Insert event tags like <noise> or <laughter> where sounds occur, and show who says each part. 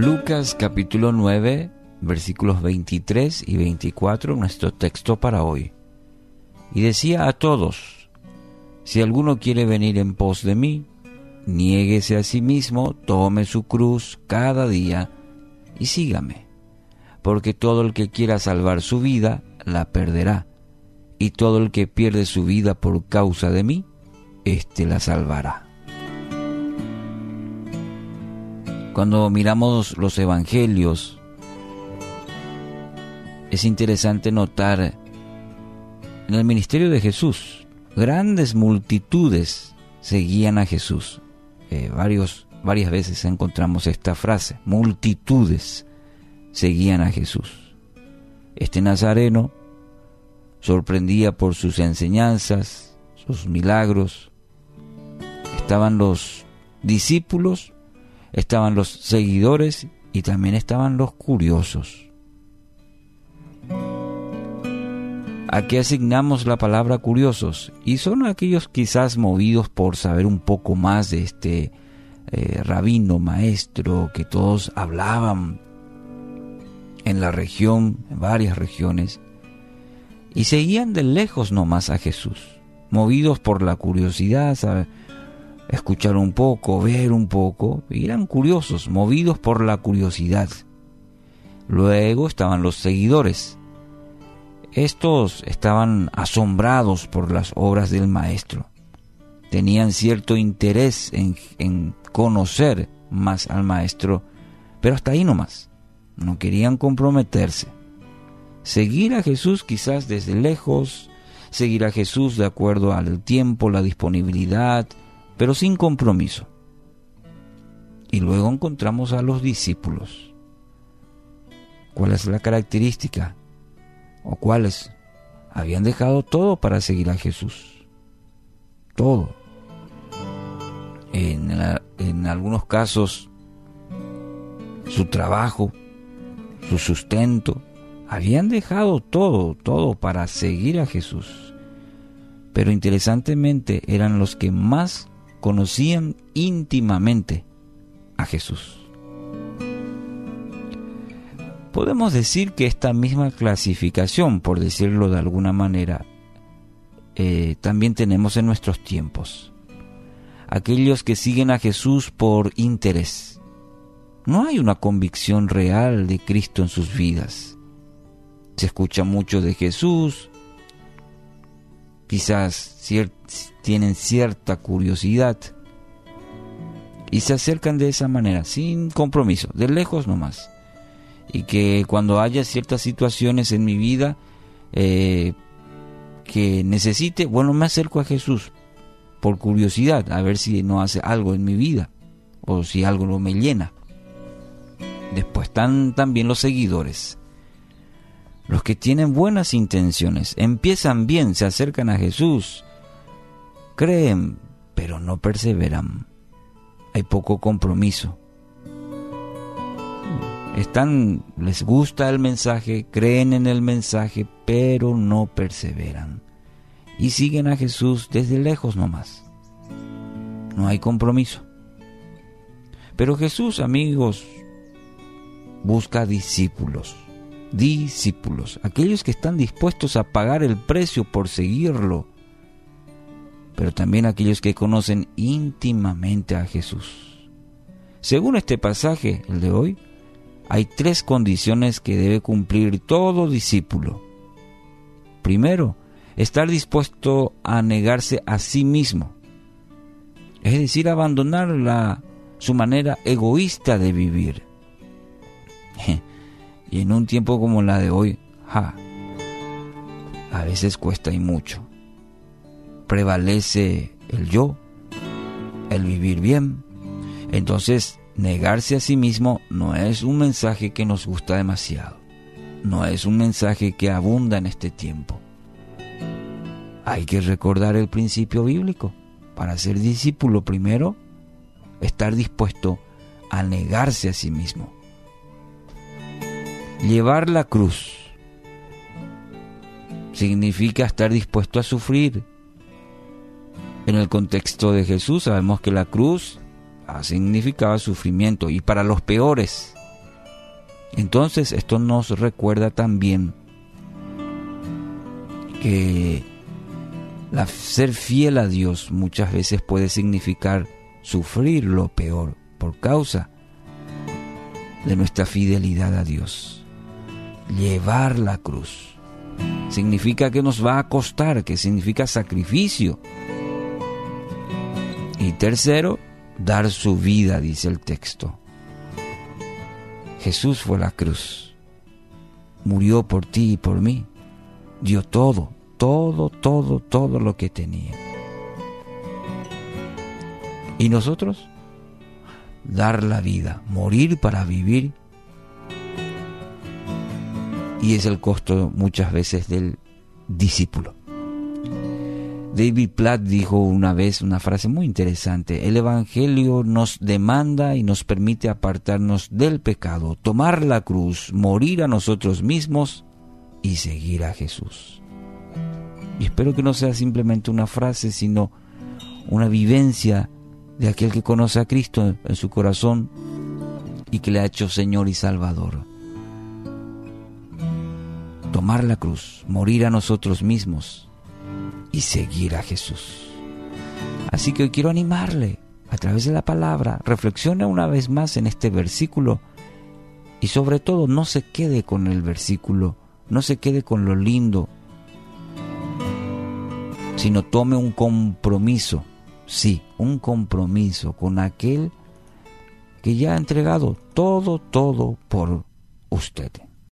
Speaker 1: Lucas capítulo 9, versículos 23 y 24, nuestro texto para hoy. Y decía a todos, si alguno quiere venir en pos de mí, niéguese a sí mismo, tome su cruz cada día y sígame. Porque todo el que quiera salvar su vida, la perderá. Y todo el que pierde su vida por causa de mí, éste la salvará. Cuando miramos los evangelios, es interesante notar en el ministerio de Jesús, grandes multitudes seguían a Jesús. Eh, varios, varias veces encontramos esta frase, multitudes seguían a Jesús. Este nazareno sorprendía por sus enseñanzas, sus milagros. Estaban los discípulos estaban los seguidores y también estaban los curiosos. ¿A qué asignamos la palabra curiosos? Y son aquellos quizás movidos por saber un poco más de este eh, rabino, maestro, que todos hablaban en la región, en varias regiones, y seguían de lejos nomás a Jesús, movidos por la curiosidad, ¿sabe? Escuchar un poco, ver un poco, eran curiosos, movidos por la curiosidad. Luego estaban los seguidores. Estos estaban asombrados por las obras del maestro. Tenían cierto interés en, en conocer más al maestro, pero hasta ahí nomás. No querían comprometerse. Seguir a Jesús quizás desde lejos, seguir a Jesús de acuerdo al tiempo, la disponibilidad, pero sin compromiso. Y luego encontramos a los discípulos. ¿Cuál es la característica? ¿O cuáles? Habían dejado todo para seguir a Jesús. Todo. En, algunos casos, su trabajo, su sustento, habían dejado todo, todo para seguir a Jesús. Pero interesantemente eran los que más conocían íntimamente a Jesús. Podemos decir que esta misma clasificación, por decirlo de alguna manera, eh, también tenemos en nuestros tiempos. Aquellos que siguen a Jesús por interés. No hay una convicción real de Cristo en sus vidas. Se escucha mucho de Jesús, quizás tienen cierta curiosidad y se acercan de esa manera, sin compromiso, de lejos nomás. Y que cuando haya ciertas situaciones en mi vida eh, que necesite, bueno, me acerco a Jesús por curiosidad, a ver si no hace algo en mi vida o si algo no me llena. Después están también los seguidores. Los que tienen buenas intenciones, empiezan bien, se acercan a Jesús, creen, pero no perseveran. Hay poco compromiso. Están, les gusta el mensaje, creen en el mensaje, pero no perseveran. Y siguen a Jesús desde lejos nomás. No hay compromiso. Pero Jesús, amigos, busca discípulos discípulos, aquellos que están dispuestos a pagar el precio por seguirlo, pero también aquellos que conocen íntimamente a Jesús. Según este pasaje, el de hoy, hay tres condiciones que debe cumplir todo discípulo. Primero, estar dispuesto a negarse a sí mismo, es decir, abandonar la, su manera egoísta de vivir. <laughs> Y en un tiempo como la de hoy, a veces cuesta y mucho. Prevalece el yo, el vivir bien. Entonces, negarse a sí mismo no es un mensaje que nos gusta demasiado. No es un mensaje que abunda en este tiempo. Hay que recordar el principio bíblico. Para ser discípulo primero, estar dispuesto a negarse a sí mismo Llevar la cruz significa estar dispuesto a sufrir. En el contexto de Jesús sabemos que la cruz significaba sufrimiento y para los peores Entonces esto nos recuerda también que ser fiel a Dios muchas veces puede significar sufrir lo peor por causa de nuestra fidelidad a Dios. Llevar la cruz significa que nos va a costar, que significa sacrificio. Y tercero, dar su vida, dice el texto. Jesús fue la cruz, murió por ti y por mí, dio todo, todo, todo, todo lo que tenía. ¿Y nosotros? Dar la vida, morir para vivir. Y es el costo muchas veces del discípulo. David Platt dijo una vez una frase muy interesante, el Evangelio nos demanda y nos permite apartarnos del pecado, tomar la cruz, morir a nosotros mismos y seguir a Jesús. Y espero que no sea simplemente una frase, sino una vivencia de aquel que conoce a Cristo en su corazón y que le ha hecho Señor y Salvador. Tomar la cruz, morir a nosotros mismos y seguir a Jesús. Así que hoy quiero animarle a través de la palabra, reflexione una vez más en este versículo y sobre todo no se quede con el versículo, no se quede con lo lindo, sino tome un compromiso, sí, un compromiso con aquel que ya ha entregado todo, todo por usted.